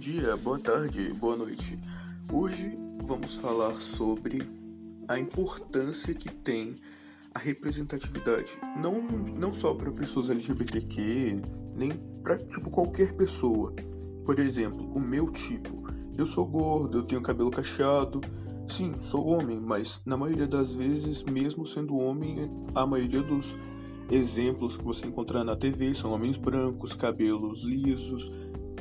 dia, boa tarde, boa noite. Hoje vamos falar sobre a importância que tem a representatividade, não, não só para pessoas LGBTQ, nem para tipo qualquer pessoa. Por exemplo, o meu tipo. Eu sou gordo, eu tenho cabelo cacheado. Sim, sou homem, mas na maioria das vezes, mesmo sendo homem, a maioria dos exemplos que você encontrar na TV são homens brancos, cabelos lisos,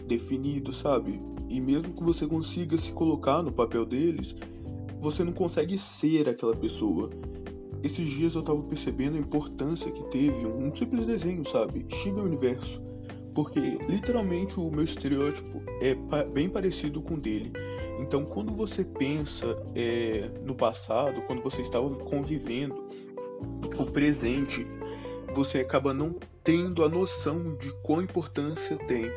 definidos, sabe? E mesmo que você consiga se colocar no papel deles, você não consegue ser aquela pessoa. Esses dias eu tava percebendo a importância que teve um simples desenho, sabe? Steven Universo. Porque literalmente o meu estereótipo é bem parecido com o dele. Então quando você pensa é, no passado, quando você estava convivendo, o presente, você acaba não tendo a noção de qual importância tem.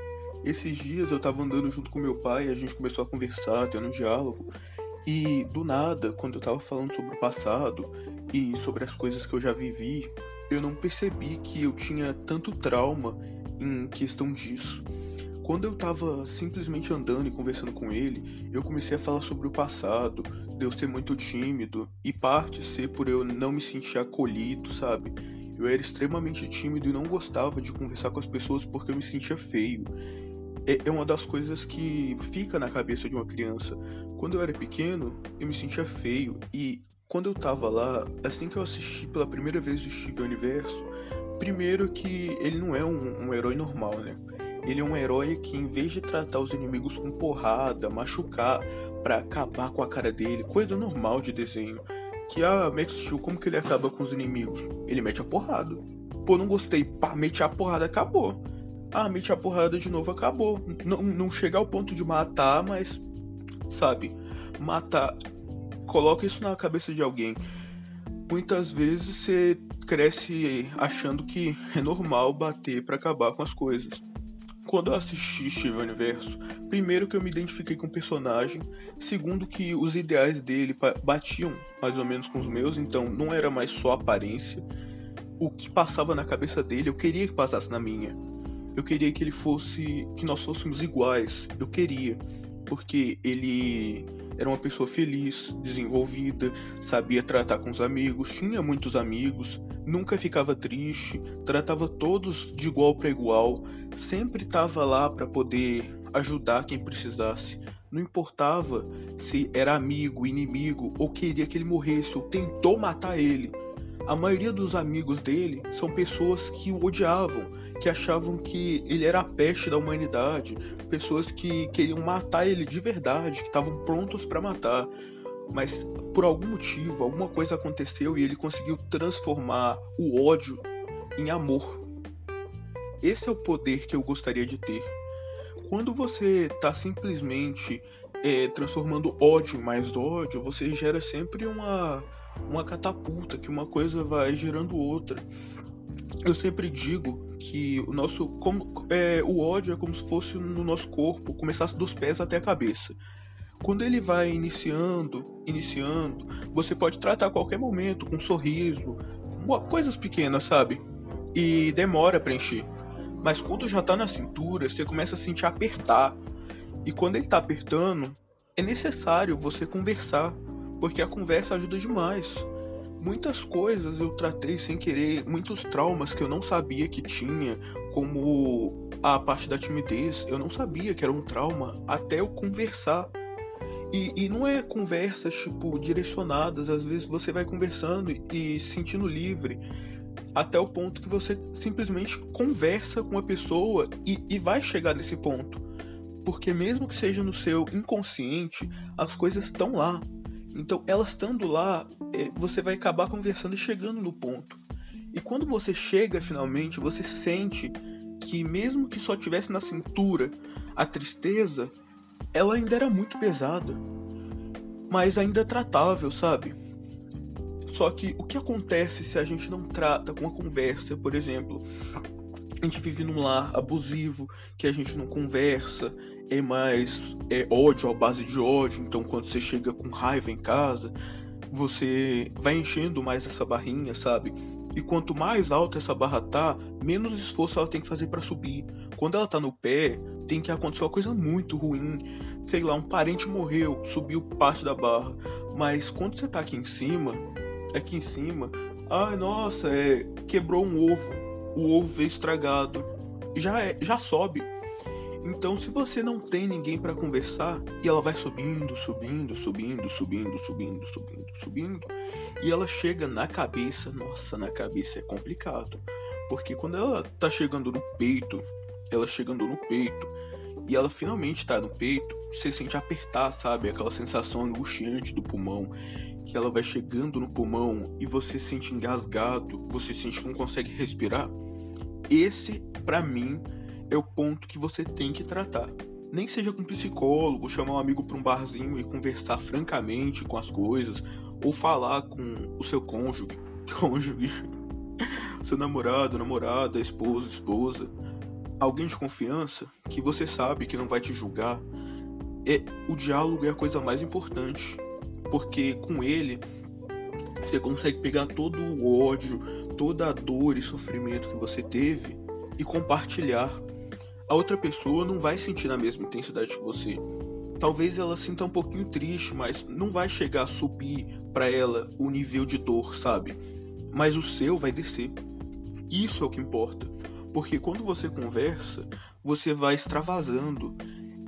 Esses dias eu tava andando junto com meu pai, a gente começou a conversar, tendo um diálogo, e do nada, quando eu tava falando sobre o passado e sobre as coisas que eu já vivi, eu não percebi que eu tinha tanto trauma em questão disso. Quando eu tava simplesmente andando e conversando com ele, eu comecei a falar sobre o passado, de eu ser muito tímido, e parte ser por eu não me sentir acolhido, sabe? Eu era extremamente tímido e não gostava de conversar com as pessoas porque eu me sentia feio. É, é uma das coisas que fica na cabeça de uma criança. Quando eu era pequeno, eu me sentia feio e quando eu tava lá, assim que eu assisti pela primeira vez o Steve Universo, primeiro que ele não é um, um herói normal, né? Ele é um herói que, em vez de tratar os inimigos com porrada, machucar, para acabar com a cara dele, coisa normal de desenho, que a Max Steel, como que ele acaba com os inimigos? Ele mete a porrada. Pô, não gostei. Pá, mete a porrada, acabou. Ah, mete a porrada de novo, acabou. Não, não chega ao ponto de matar, mas. Sabe? Matar. Coloca isso na cabeça de alguém. Muitas vezes você cresce achando que é normal bater para acabar com as coisas. Quando eu assisti Steve Universo, primeiro que eu me identifiquei com o personagem, segundo que os ideais dele batiam mais ou menos com os meus, então não era mais só aparência. O que passava na cabeça dele, eu queria que passasse na minha. Eu queria que ele fosse, que nós fôssemos iguais. Eu queria, porque ele era uma pessoa feliz, desenvolvida, sabia tratar com os amigos, tinha muitos amigos, nunca ficava triste, tratava todos de igual para igual, sempre estava lá para poder ajudar quem precisasse. Não importava se era amigo, inimigo ou queria que ele morresse ou tentou matar ele. A maioria dos amigos dele são pessoas que o odiavam, que achavam que ele era a peste da humanidade, pessoas que queriam matar ele de verdade, que estavam prontos para matar. Mas por algum motivo, alguma coisa aconteceu e ele conseguiu transformar o ódio em amor. Esse é o poder que eu gostaria de ter. Quando você está simplesmente é, transformando ódio em mais ódio, você gera sempre uma uma catapulta, que uma coisa vai gerando outra. Eu sempre digo que o nosso como, é, o ódio é como se fosse no nosso corpo, começasse dos pés até a cabeça. Quando ele vai iniciando, iniciando, você pode tratar a qualquer momento com um sorriso, coisas pequenas, sabe? E demora para encher. Mas quando já tá na cintura, você começa a sentir apertar. E quando ele tá apertando, é necessário você conversar, porque a conversa ajuda demais. Muitas coisas eu tratei sem querer, muitos traumas que eu não sabia que tinha, como a parte da timidez, eu não sabia que era um trauma até eu conversar. E, e não é conversas tipo direcionadas, às vezes você vai conversando e, e sentindo livre até o ponto que você simplesmente conversa com a pessoa e, e vai chegar nesse ponto. Porque mesmo que seja no seu inconsciente, as coisas estão lá. Então, elas estando lá, é, você vai acabar conversando e chegando no ponto. E quando você chega finalmente, você sente que, mesmo que só tivesse na cintura a tristeza, ela ainda era muito pesada, mas ainda tratável, sabe? Só que o que acontece se a gente não trata com a conversa, por exemplo? A gente vive num lar abusivo, que a gente não conversa, é mais é ódio à base de ódio. Então, quando você chega com raiva em casa, você vai enchendo mais essa barrinha, sabe? E quanto mais alta essa barra tá, menos esforço ela tem que fazer para subir. Quando ela tá no pé, tem que acontecer uma coisa muito ruim. Sei lá, um parente morreu, subiu parte da barra. Mas quando você tá aqui em cima, aqui em cima, ai nossa, é, quebrou um ovo. O ovo veio estragado. Já é, já sobe. Então, se você não tem ninguém para conversar e ela vai subindo, subindo, subindo, subindo, subindo, subindo, subindo, e ela chega na cabeça, nossa, na cabeça é complicado, porque quando ela tá chegando no peito, ela chegando no peito e ela finalmente tá no peito, você sente apertar, sabe? Aquela sensação angustiante do pulmão, que ela vai chegando no pulmão e você sente engasgado, você sente que não consegue respirar. Esse, para mim, é o ponto que você tem que tratar. Nem seja com um psicólogo, chamar um amigo para um barzinho e conversar francamente com as coisas, ou falar com o seu cônjuge, cônjuge, seu namorado, namorada, esposa, esposa, alguém de confiança que você sabe que não vai te julgar. É o diálogo é a coisa mais importante, porque com ele você consegue pegar todo o ódio, toda a dor e sofrimento que você teve e compartilhar a outra pessoa não vai sentir na mesma intensidade que você. Talvez ela sinta um pouquinho triste, mas não vai chegar a subir para ela o nível de dor, sabe? Mas o seu vai descer. Isso é o que importa. Porque quando você conversa, você vai extravasando.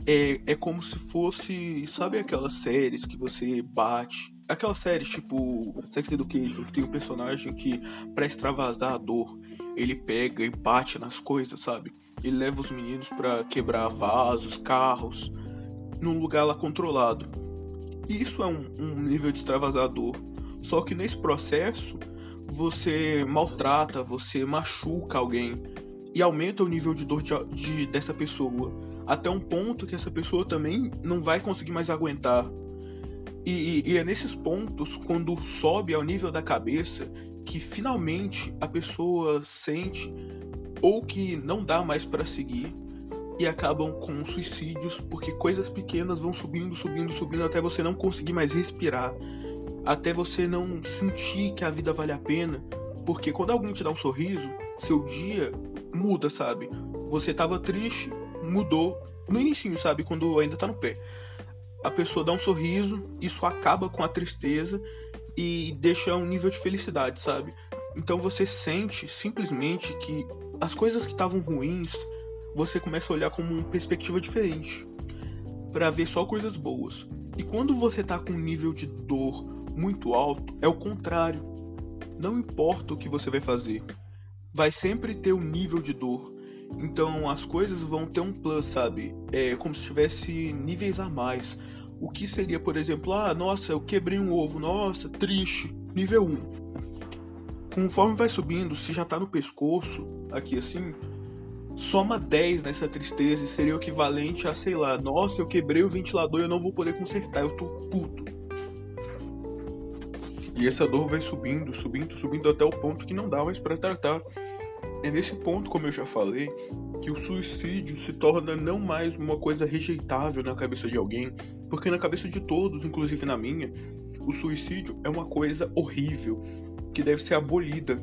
É, é como se fosse, sabe aquelas séries que você bate? Aquelas séries tipo Sex Education, que tem um personagem que, para extravasar a dor, ele pega e bate nas coisas, sabe? Ele leva os meninos para quebrar vasos, carros, num lugar lá controlado. E isso é um, um nível de extravasador. Só que nesse processo, você maltrata, você machuca alguém e aumenta o nível de dor de, de, dessa pessoa. Até um ponto que essa pessoa também não vai conseguir mais aguentar. E, e, e é nesses pontos, quando sobe ao nível da cabeça, que finalmente a pessoa sente ou que não dá mais para seguir e acabam com suicídios porque coisas pequenas vão subindo, subindo, subindo até você não conseguir mais respirar, até você não sentir que a vida vale a pena, porque quando alguém te dá um sorriso, seu dia muda, sabe? Você tava triste, mudou no início, sabe, quando ainda tá no pé. A pessoa dá um sorriso, isso acaba com a tristeza e deixa um nível de felicidade, sabe? Então você sente simplesmente que as coisas que estavam ruins, você começa a olhar com uma perspectiva diferente, para ver só coisas boas. E quando você tá com um nível de dor muito alto, é o contrário. Não importa o que você vai fazer, vai sempre ter um nível de dor. Então as coisas vão ter um plus, sabe? É como se tivesse níveis a mais. O que seria, por exemplo, ah, nossa, eu quebrei um ovo, nossa, triste, nível 1 conforme vai subindo, se já tá no pescoço, aqui assim, soma 10 nessa tristeza e seria o equivalente a, sei lá, nossa, eu quebrei o ventilador e eu não vou poder consertar, eu tô puto. E essa dor vai subindo, subindo, subindo até o ponto que não dá mais para tratar. É nesse ponto, como eu já falei, que o suicídio se torna não mais uma coisa rejeitável na cabeça de alguém, porque na cabeça de todos, inclusive na minha, o suicídio é uma coisa horrível, que deve ser abolida,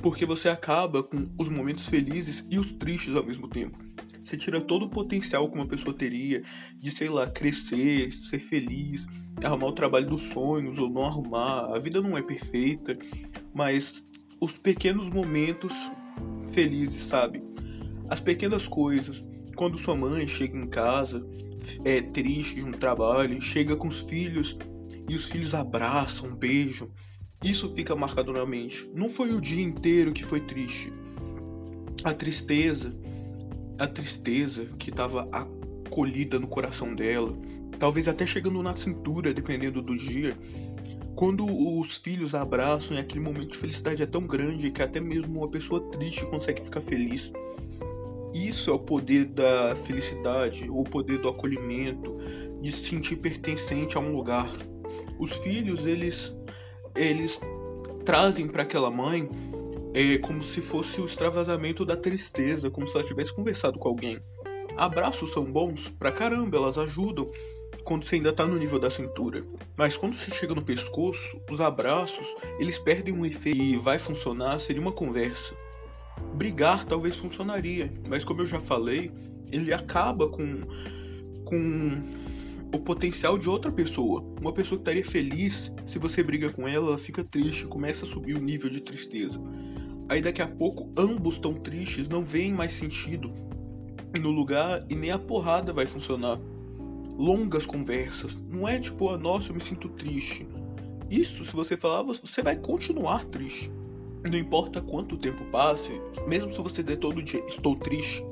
porque você acaba com os momentos felizes e os tristes ao mesmo tempo. Você tira todo o potencial que uma pessoa teria de, sei lá, crescer, ser feliz, arrumar o trabalho dos sonhos ou não arrumar. A vida não é perfeita, mas os pequenos momentos felizes, sabe? As pequenas coisas. Quando sua mãe chega em casa, é triste de um trabalho, chega com os filhos e os filhos abraçam, beijam. Isso fica marcado na mente. Não foi o dia inteiro que foi triste. A tristeza, a tristeza que estava acolhida no coração dela, talvez até chegando na cintura, dependendo do dia. Quando os filhos abraçam e aquele momento de felicidade é tão grande que até mesmo uma pessoa triste consegue ficar feliz. Isso é o poder da felicidade, o poder do acolhimento, de se sentir pertencente a um lugar. Os filhos, eles eles trazem para aquela mãe é, como se fosse o extravasamento da tristeza, como se ela tivesse conversado com alguém. Abraços são bons pra caramba, elas ajudam. Quando você ainda tá no nível da cintura. Mas quando você chega no pescoço, os abraços, eles perdem um efeito e vai funcionar seria uma conversa. Brigar talvez funcionaria, mas como eu já falei, ele acaba com com o potencial de outra pessoa. Uma pessoa que estaria feliz, se você briga com ela, ela fica triste, começa a subir o nível de tristeza. Aí daqui a pouco ambos estão tristes, não veem mais sentido no lugar e nem a porrada vai funcionar. Longas conversas, não é tipo, ah, nossa, eu me sinto triste. Isso, se você falar, você vai continuar triste. Não importa quanto tempo passe, mesmo se você dizer todo dia, estou triste.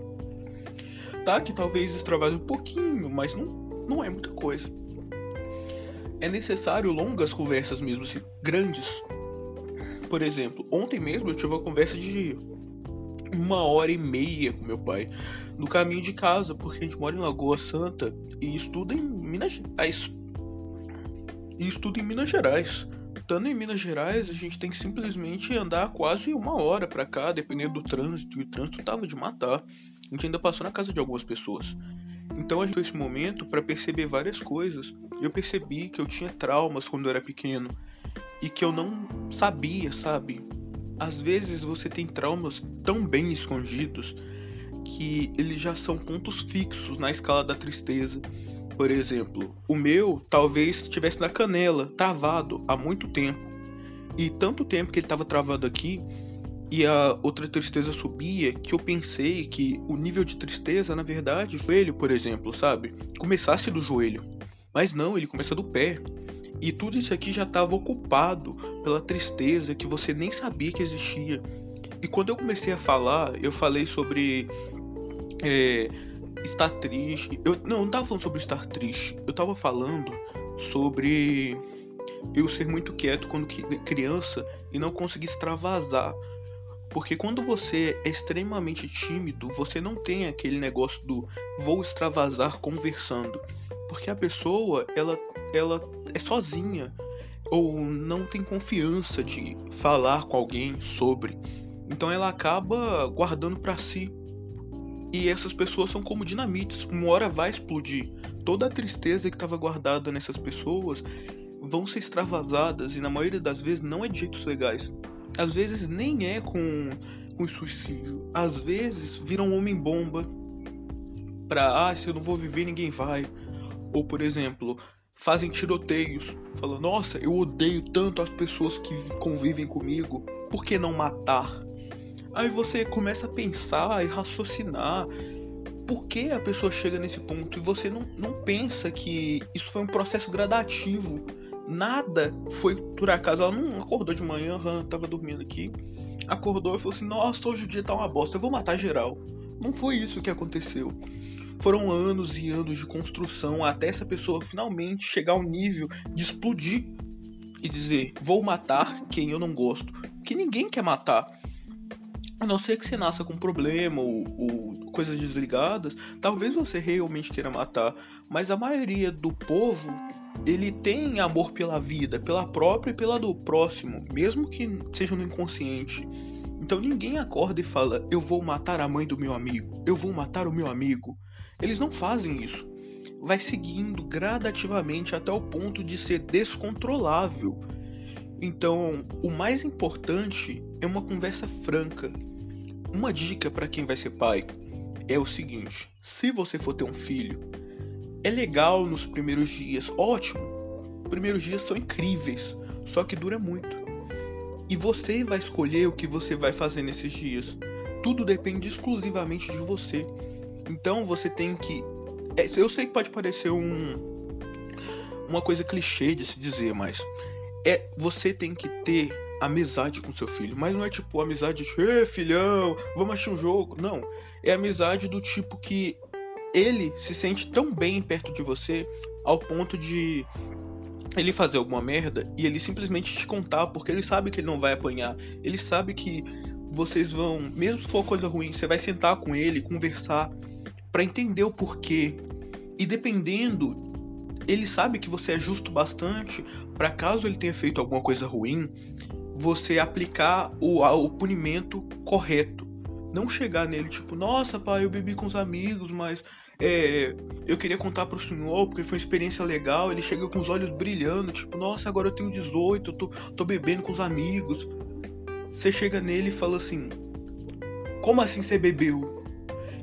Tá que talvez extravase um pouquinho, mas não, não é muita coisa. É necessário longas conversas mesmo, assim, grandes. Por exemplo, ontem mesmo eu tive uma conversa de uma hora e meia com meu pai no caminho de casa, porque a gente mora em Lagoa Santa e estuda em Minas Gerais. E estuda em Minas Gerais. Estando em Minas Gerais, a gente tem que simplesmente andar quase uma hora para cá, dependendo do trânsito, e o trânsito tava de matar. A gente ainda passou na casa de algumas pessoas. Então a gente esse momento para perceber várias coisas. Eu percebi que eu tinha traumas quando eu era pequeno e que eu não sabia, sabe? Às vezes você tem traumas tão bem escondidos que eles já são pontos fixos na escala da tristeza. Por exemplo, o meu talvez estivesse na canela, travado há muito tempo. E tanto tempo que ele estava travado aqui e a outra tristeza subia que eu pensei que o nível de tristeza, na verdade, ele, por exemplo, sabe? Começasse do joelho. Mas não, ele começa do pé. E tudo isso aqui já estava ocupado pela tristeza que você nem sabia que existia. E quando eu comecei a falar, eu falei sobre é, estar triste. Eu não, não tava falando sobre estar triste. Eu tava falando sobre eu ser muito quieto quando criança e não conseguir extravasar. Porque quando você é extremamente tímido, você não tem aquele negócio do vou extravasar conversando. Porque a pessoa, ela, ela é sozinha ou não tem confiança de falar com alguém sobre. Então ela acaba guardando para si. E essas pessoas são como dinamites, uma hora vai explodir. Toda a tristeza que estava guardada nessas pessoas vão ser extravasadas e na maioria das vezes não é de jeitos legais. Às vezes nem é com, com suicídio. Às vezes vira um homem bomba pra, ah, se eu não vou viver, ninguém vai. Ou, por exemplo, fazem tiroteios, falando, nossa, eu odeio tanto as pessoas que convivem comigo, por que não matar? Aí você começa a pensar e raciocinar por que a pessoa chega nesse ponto e você não, não pensa que isso foi um processo gradativo. Nada foi por acaso. Ela não acordou de manhã, tava dormindo aqui. Acordou e falou assim: Nossa, hoje o dia tá uma bosta, eu vou matar geral. Não foi isso que aconteceu. Foram anos e anos de construção até essa pessoa finalmente chegar ao nível de explodir e dizer: Vou matar quem eu não gosto. Que ninguém quer matar. A não ser que você nasça com problema ou, ou, coisas desligadas, talvez você realmente queira matar. Mas a maioria do povo, ele tem amor pela vida, pela própria e pela do próximo, mesmo que seja no inconsciente. Então ninguém acorda e fala: Eu vou matar a mãe do meu amigo, eu vou matar o meu amigo. Eles não fazem isso. Vai seguindo gradativamente até o ponto de ser descontrolável. Então, o mais importante é uma conversa franca, uma dica para quem vai ser pai é o seguinte: se você for ter um filho, é legal nos primeiros dias, ótimo. Os primeiros dias são incríveis, só que dura muito. E você vai escolher o que você vai fazer nesses dias. Tudo depende exclusivamente de você. Então você tem que. É, eu sei que pode parecer um uma coisa clichê de se dizer, mas é você tem que ter amizade com seu filho, mas não é tipo amizade de, Ei, filhão, vamos assistir um jogo. Não, é amizade do tipo que ele se sente tão bem perto de você ao ponto de ele fazer alguma merda e ele simplesmente te contar porque ele sabe que ele não vai apanhar. Ele sabe que vocês vão, mesmo se for coisa ruim, você vai sentar com ele, conversar para entender o porquê. E dependendo, ele sabe que você é justo bastante para caso ele tenha feito alguma coisa ruim, você aplicar o, o punimento correto. Não chegar nele tipo, nossa, pai, eu bebi com os amigos, mas é, eu queria contar pro senhor porque foi uma experiência legal. Ele chega com os olhos brilhando, tipo, nossa, agora eu tenho 18, eu tô, tô bebendo com os amigos. Você chega nele e fala assim: Como assim você bebeu?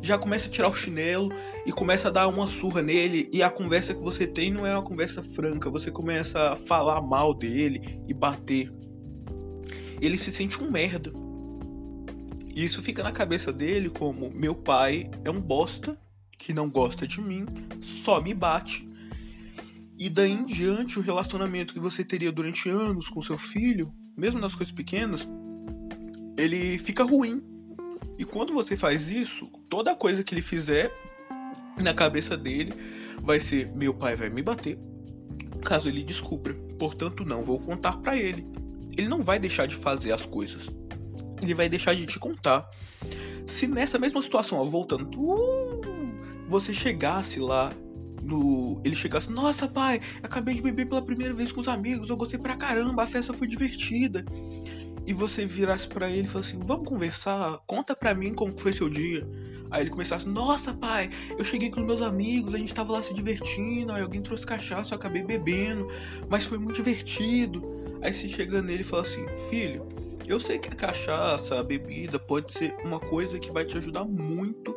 Já começa a tirar o chinelo e começa a dar uma surra nele. E a conversa que você tem não é uma conversa franca. Você começa a falar mal dele e bater. Ele se sente um merda. E isso fica na cabeça dele como: Meu pai é um bosta que não gosta de mim, só me bate. E daí em diante, o relacionamento que você teria durante anos com seu filho, mesmo nas coisas pequenas, ele fica ruim. E quando você faz isso, toda coisa que ele fizer na cabeça dele vai ser: meu pai vai me bater, caso ele descubra. Portanto, não vou contar para ele. Ele não vai deixar de fazer as coisas. Ele vai deixar de te contar. Se nessa mesma situação, ó, voltando, você chegasse lá no. Ele chegasse, nossa pai, acabei de beber pela primeira vez com os amigos, eu gostei pra caramba, a festa foi divertida e você virasse para ele e falasse assim: Vamos conversar, conta pra mim como foi seu dia. Aí ele começasse: Nossa, pai, eu cheguei com meus amigos, a gente tava lá se divertindo, aí alguém trouxe cachaça, eu acabei bebendo, mas foi muito divertido. Aí você chega nele e fala assim: Filho, eu sei que a cachaça, a bebida pode ser uma coisa que vai te ajudar muito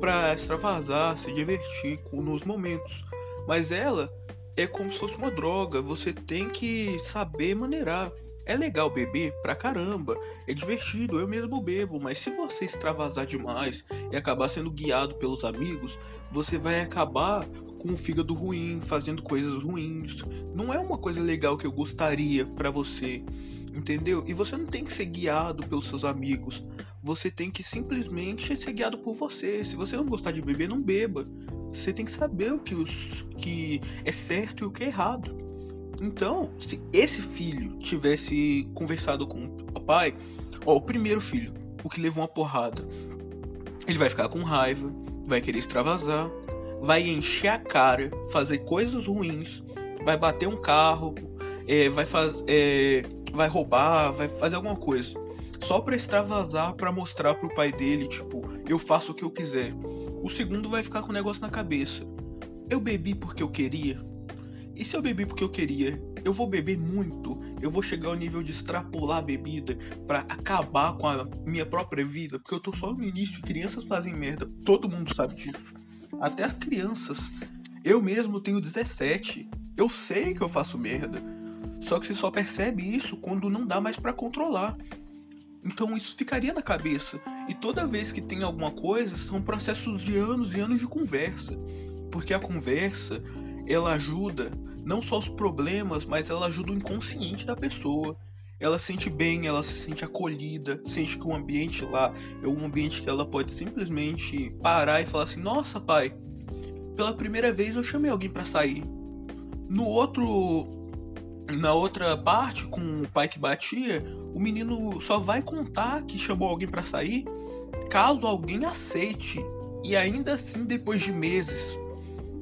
para extravasar, se divertir nos momentos, mas ela é como se fosse uma droga, você tem que saber maneirar. É legal beber pra caramba, é divertido, eu mesmo bebo, mas se você extravasar demais e acabar sendo guiado pelos amigos, você vai acabar com o fígado ruim, fazendo coisas ruins. Não é uma coisa legal que eu gostaria para você, entendeu? E você não tem que ser guiado pelos seus amigos, você tem que simplesmente ser guiado por você. Se você não gostar de beber, não beba. Você tem que saber o que, os, que é certo e o que é errado. Então, se esse filho tivesse conversado com o pai, ó, o primeiro filho, o que levou uma porrada, ele vai ficar com raiva, vai querer extravasar, vai encher a cara, fazer coisas ruins, vai bater um carro, é, vai é, vai roubar, vai fazer alguma coisa, só para extravasar, para mostrar pro pai dele, tipo, eu faço o que eu quiser. O segundo vai ficar com o negócio na cabeça. Eu bebi porque eu queria e se eu bebi porque eu queria? Eu vou beber muito, eu vou chegar ao nível de extrapolar a bebida para acabar com a minha própria vida, porque eu tô só no início, crianças fazem merda, todo mundo sabe disso. Até as crianças. Eu mesmo tenho 17. Eu sei que eu faço merda. Só que você só percebe isso quando não dá mais para controlar. Então isso ficaria na cabeça. E toda vez que tem alguma coisa, são processos de anos e anos de conversa. Porque a conversa ela ajuda não só os problemas, mas ela ajuda o inconsciente da pessoa. Ela se sente bem, ela se sente acolhida, sente que o ambiente lá é um ambiente que ela pode simplesmente parar e falar assim: "Nossa, pai, pela primeira vez eu chamei alguém para sair". No outro na outra parte com o pai que batia, o menino só vai contar que chamou alguém para sair caso alguém aceite. E ainda assim depois de meses,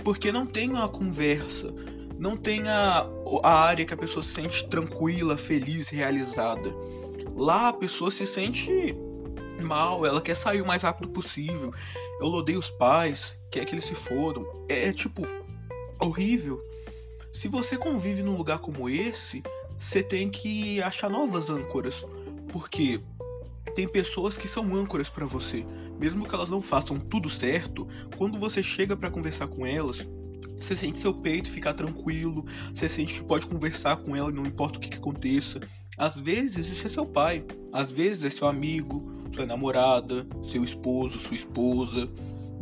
porque não tem uma conversa, não tem a, a área que a pessoa se sente tranquila, feliz, realizada. Lá a pessoa se sente mal, ela quer sair o mais rápido possível. Eu odeio os pais, quer que eles se fodam. É, é tipo horrível. Se você convive num lugar como esse, você tem que achar novas âncoras, porque tem pessoas que são âncoras para você, mesmo que elas não façam tudo certo. Quando você chega para conversar com elas, você sente seu peito ficar tranquilo, você sente que pode conversar com ela, não importa o que, que aconteça. Às vezes isso é seu pai, às vezes é seu amigo, sua namorada, seu esposo, sua esposa.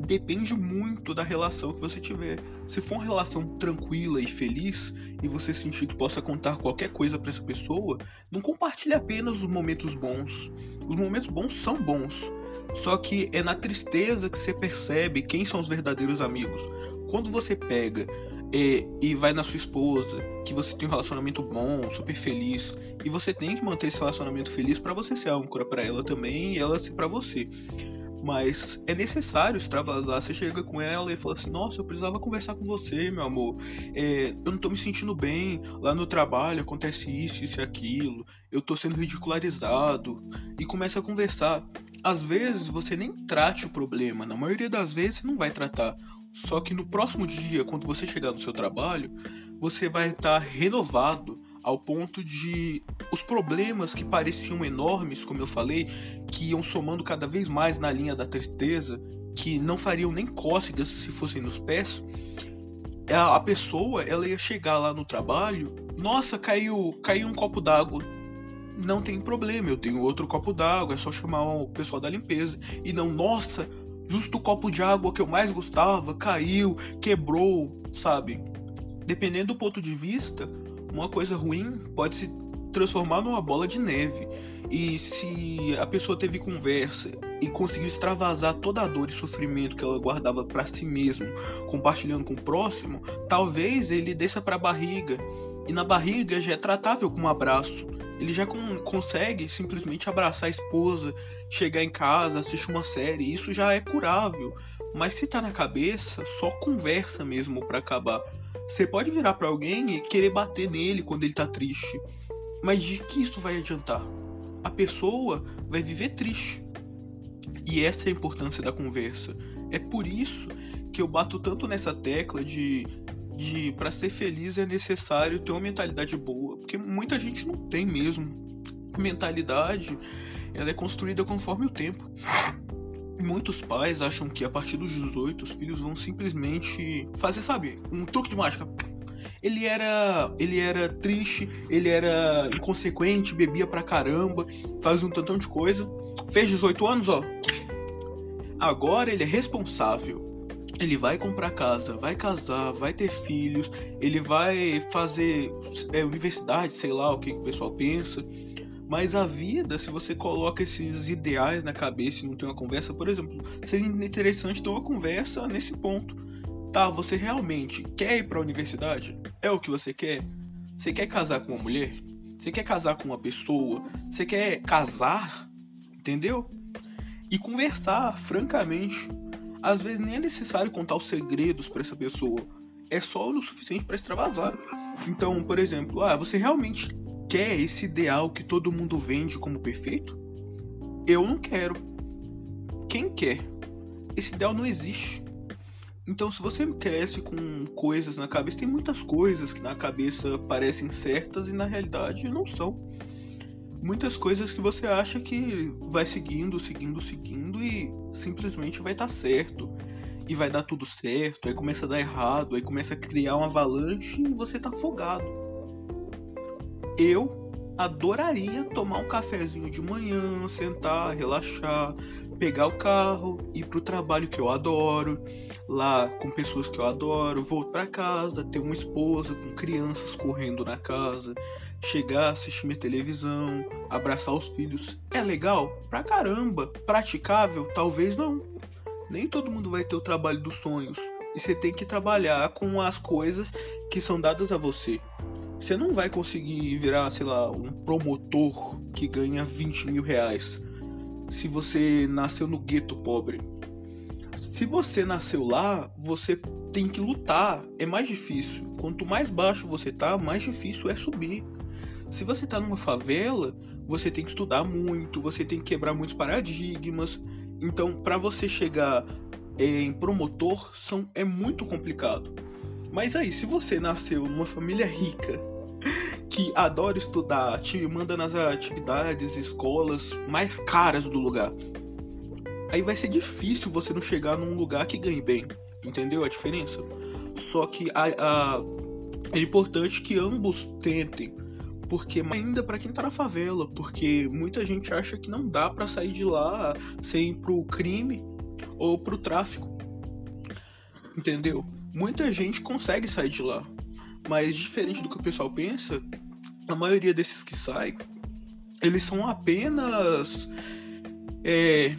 Depende muito da relação que você tiver. Se for uma relação tranquila e feliz e você sentir que possa contar qualquer coisa para essa pessoa, não compartilhe apenas os momentos bons. Os momentos bons são bons, só que é na tristeza que você percebe quem são os verdadeiros amigos. Quando você pega é, e vai na sua esposa, que você tem um relacionamento bom, super feliz, e você tem que manter esse relacionamento feliz para você ser âncora para ela também e ela ser para você. Mas é necessário extravasar. Você chega com ela e fala assim: Nossa, eu precisava conversar com você, meu amor. É, eu não tô me sentindo bem. Lá no trabalho acontece isso, isso e aquilo. Eu tô sendo ridicularizado. E começa a conversar. às vezes você nem trate o problema, na maioria das vezes você não vai tratar. Só que no próximo dia, quando você chegar no seu trabalho, você vai estar renovado ao ponto de os problemas que pareciam enormes, como eu falei, que iam somando cada vez mais na linha da tristeza, que não fariam nem cócegas se fossem nos pés, a pessoa ela ia chegar lá no trabalho, nossa, caiu, caiu um copo d'água. Não tem problema, eu tenho outro copo d'água, é só chamar o pessoal da limpeza. E não, nossa, justo o copo de água que eu mais gostava caiu, quebrou, sabe? Dependendo do ponto de vista, uma coisa ruim pode se transformar numa bola de neve. E se a pessoa teve conversa e conseguiu extravasar toda a dor e sofrimento que ela guardava para si mesmo, compartilhando com o próximo, talvez ele desça para a barriga. E na barriga já é tratável com um abraço. Ele já com, consegue simplesmente abraçar a esposa, chegar em casa, assistir uma série. Isso já é curável. Mas se tá na cabeça, só conversa mesmo para acabar. Você pode virar para alguém e querer bater nele quando ele tá triste. Mas de que isso vai adiantar? A pessoa vai viver triste. E essa é a importância da conversa. É por isso que eu bato tanto nessa tecla de de para ser feliz é necessário ter uma mentalidade boa, porque muita gente não tem mesmo. Mentalidade, ela é construída conforme o tempo. Muitos pais acham que a partir dos 18 os filhos vão simplesmente fazer, sabe, um truque de mágica. Ele era, ele era triste, ele era inconsequente, bebia pra caramba, fazia um tantão de coisa. Fez 18 anos, ó. Agora ele é responsável. Ele vai comprar casa, vai casar, vai ter filhos, ele vai fazer é, universidade, sei lá o que o pessoal pensa. Mas a vida, se você coloca esses ideais na cabeça e não tem uma conversa, por exemplo, seria interessante ter uma conversa nesse ponto. Tá, você realmente quer ir para a universidade? É o que você quer? Você quer casar com uma mulher? Você quer casar com uma pessoa? Você quer casar? Entendeu? E conversar francamente. Às vezes nem é necessário contar os segredos para essa pessoa. É só o suficiente para extravasar. Então, por exemplo, ah, você realmente quer esse ideal que todo mundo vende como perfeito? Eu não quero. Quem quer? Esse ideal não existe. Então, se você cresce com coisas na cabeça, tem muitas coisas que na cabeça parecem certas e na realidade não são. Muitas coisas que você acha que vai seguindo, seguindo, seguindo e simplesmente vai estar tá certo. E vai dar tudo certo, aí começa a dar errado, aí começa a criar uma avalanche e você tá afogado. Eu adoraria tomar um cafezinho de manhã, sentar, relaxar, pegar o carro, ir pro trabalho que eu adoro, lá com pessoas que eu adoro, voltar para casa, ter uma esposa com crianças correndo na casa, chegar, assistir minha televisão, abraçar os filhos. É legal? Pra caramba. Praticável? Talvez não. Nem todo mundo vai ter o trabalho dos sonhos. E você tem que trabalhar com as coisas que são dadas a você. Você não vai conseguir virar, sei lá, um promotor que ganha 20 mil reais se você nasceu no gueto pobre. Se você nasceu lá, você tem que lutar. É mais difícil. Quanto mais baixo você tá, mais difícil é subir. Se você tá numa favela, você tem que estudar muito, você tem que quebrar muitos paradigmas. Então, para você chegar em promotor, são, é muito complicado. Mas aí, se você nasceu numa família rica, que adora estudar, te manda nas atividades, escolas mais caras do lugar, aí vai ser difícil você não chegar num lugar que ganhe bem. Entendeu a diferença? Só que a, a, é importante que ambos tentem. Porque ainda para quem tá na favela, porque muita gente acha que não dá para sair de lá sem ir pro crime ou pro tráfico. Entendeu? Muita gente consegue sair de lá. Mas diferente do que o pessoal pensa, a maioria desses que saem, eles são apenas é,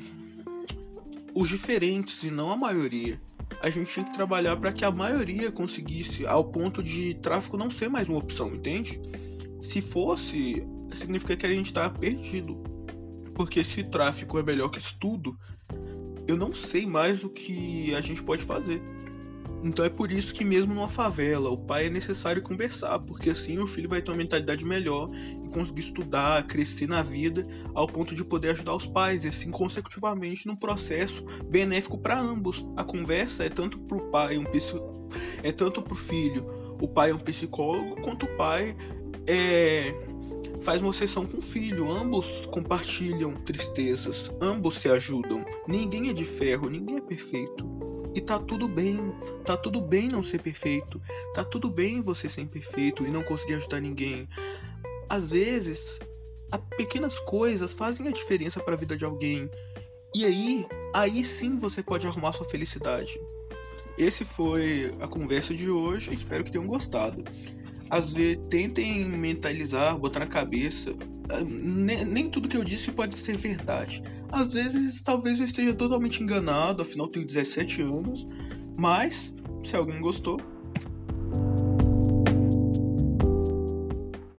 os diferentes e não a maioria. A gente tinha que trabalhar para que a maioria conseguisse, ao ponto de tráfico não ser mais uma opção, entende? Se fosse, significa que a gente tá perdido. Porque se tráfico é melhor que estudo, eu não sei mais o que a gente pode fazer. Então é por isso que mesmo numa favela, o pai é necessário conversar, porque assim o filho vai ter uma mentalidade melhor e conseguir estudar, crescer na vida, ao ponto de poder ajudar os pais, e assim consecutivamente num processo benéfico para ambos. A conversa é tanto para o pai, um é tanto para o filho, o pai é um psicólogo, quanto o pai é faz uma sessão com o filho, ambos compartilham tristezas, ambos se ajudam. Ninguém é de ferro, ninguém é perfeito. E tá tudo bem, tá tudo bem não ser perfeito, tá tudo bem você ser imperfeito e não conseguir ajudar ninguém. Às vezes, pequenas coisas fazem a diferença para a vida de alguém. E aí, aí sim você pode arrumar sua felicidade. Esse foi a conversa de hoje, espero que tenham gostado. Às vezes, tentem mentalizar, botar na cabeça. Ah, nem, nem tudo que eu disse pode ser verdade às vezes, talvez eu esteja totalmente enganado, afinal tenho 17 anos, mas se alguém gostou,